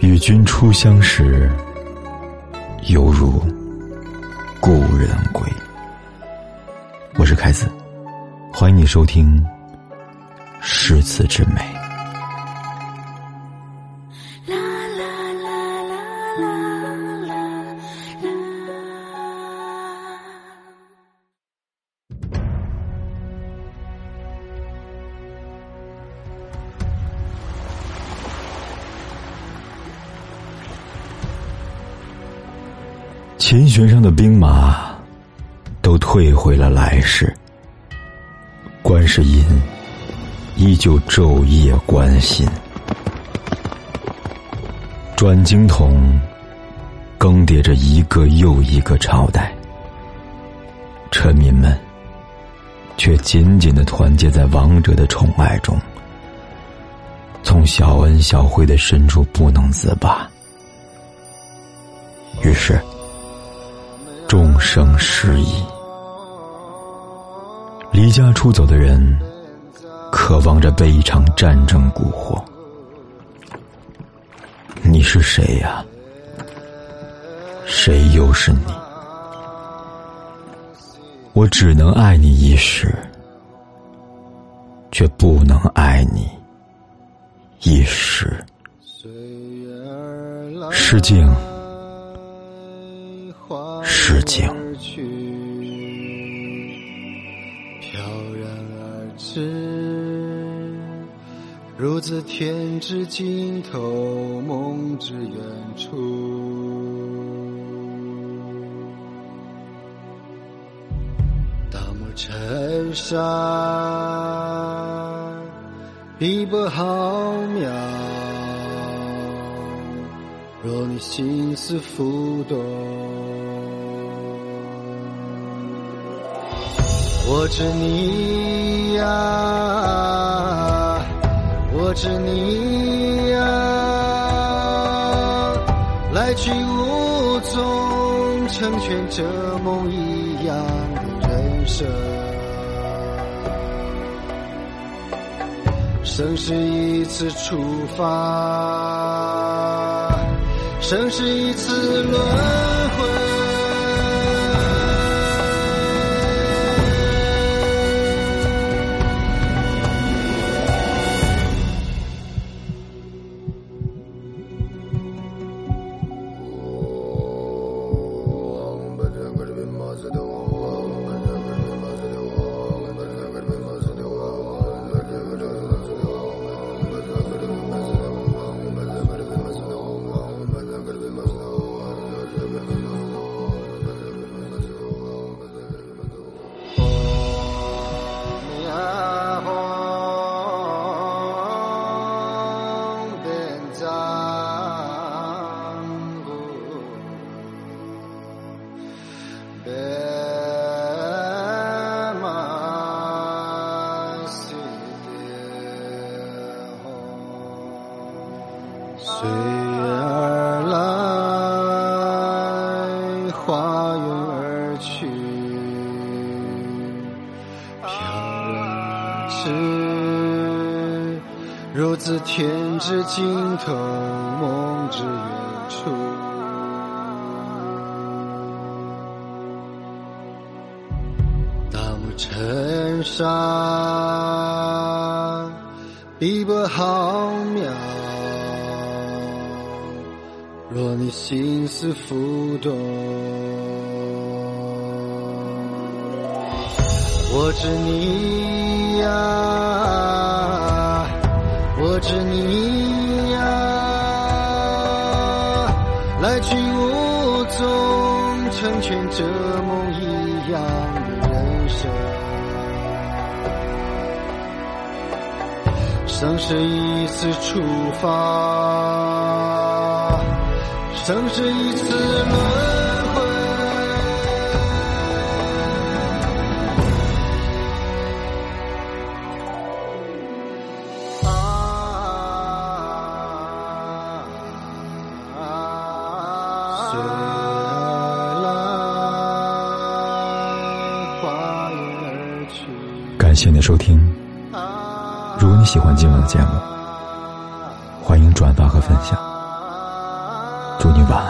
与君初相识，犹如故人归。我是凯子，欢迎你收听《诗词之美》。啦啦啦啦啦琴弦上的兵马都退回了来世，观世音依旧昼夜关心。转经筒更迭着一个又一个朝代，臣民们却紧紧的团结在王者的宠爱中，从小恩小惠的深处不能自拔。于是。众生失意，离家出走的人，渴望着被一场战争蛊惑。你是谁呀？谁又是你？我只能爱你一时，却不能爱你一世。失敬。诗境，飘然而至，如此天之尽头，梦之远处。大漠尘沙，碧波浩渺。若你心思浮动。我知你呀，我知你呀，来去无踪，成全这梦一样的人生。生是一次出发，生是一次轮回。化云而去，飘然而至，如自天之尽头，梦之远处。大漠尘沙，碧波浩渺。若你心思浮动。我知你呀，我知你呀，来去无踪，成全这梦一样的人生。生是一次出发，曾是一次轮。感谢你收听。如果你喜欢今晚的节目，欢迎转发和分享。祝你晚安。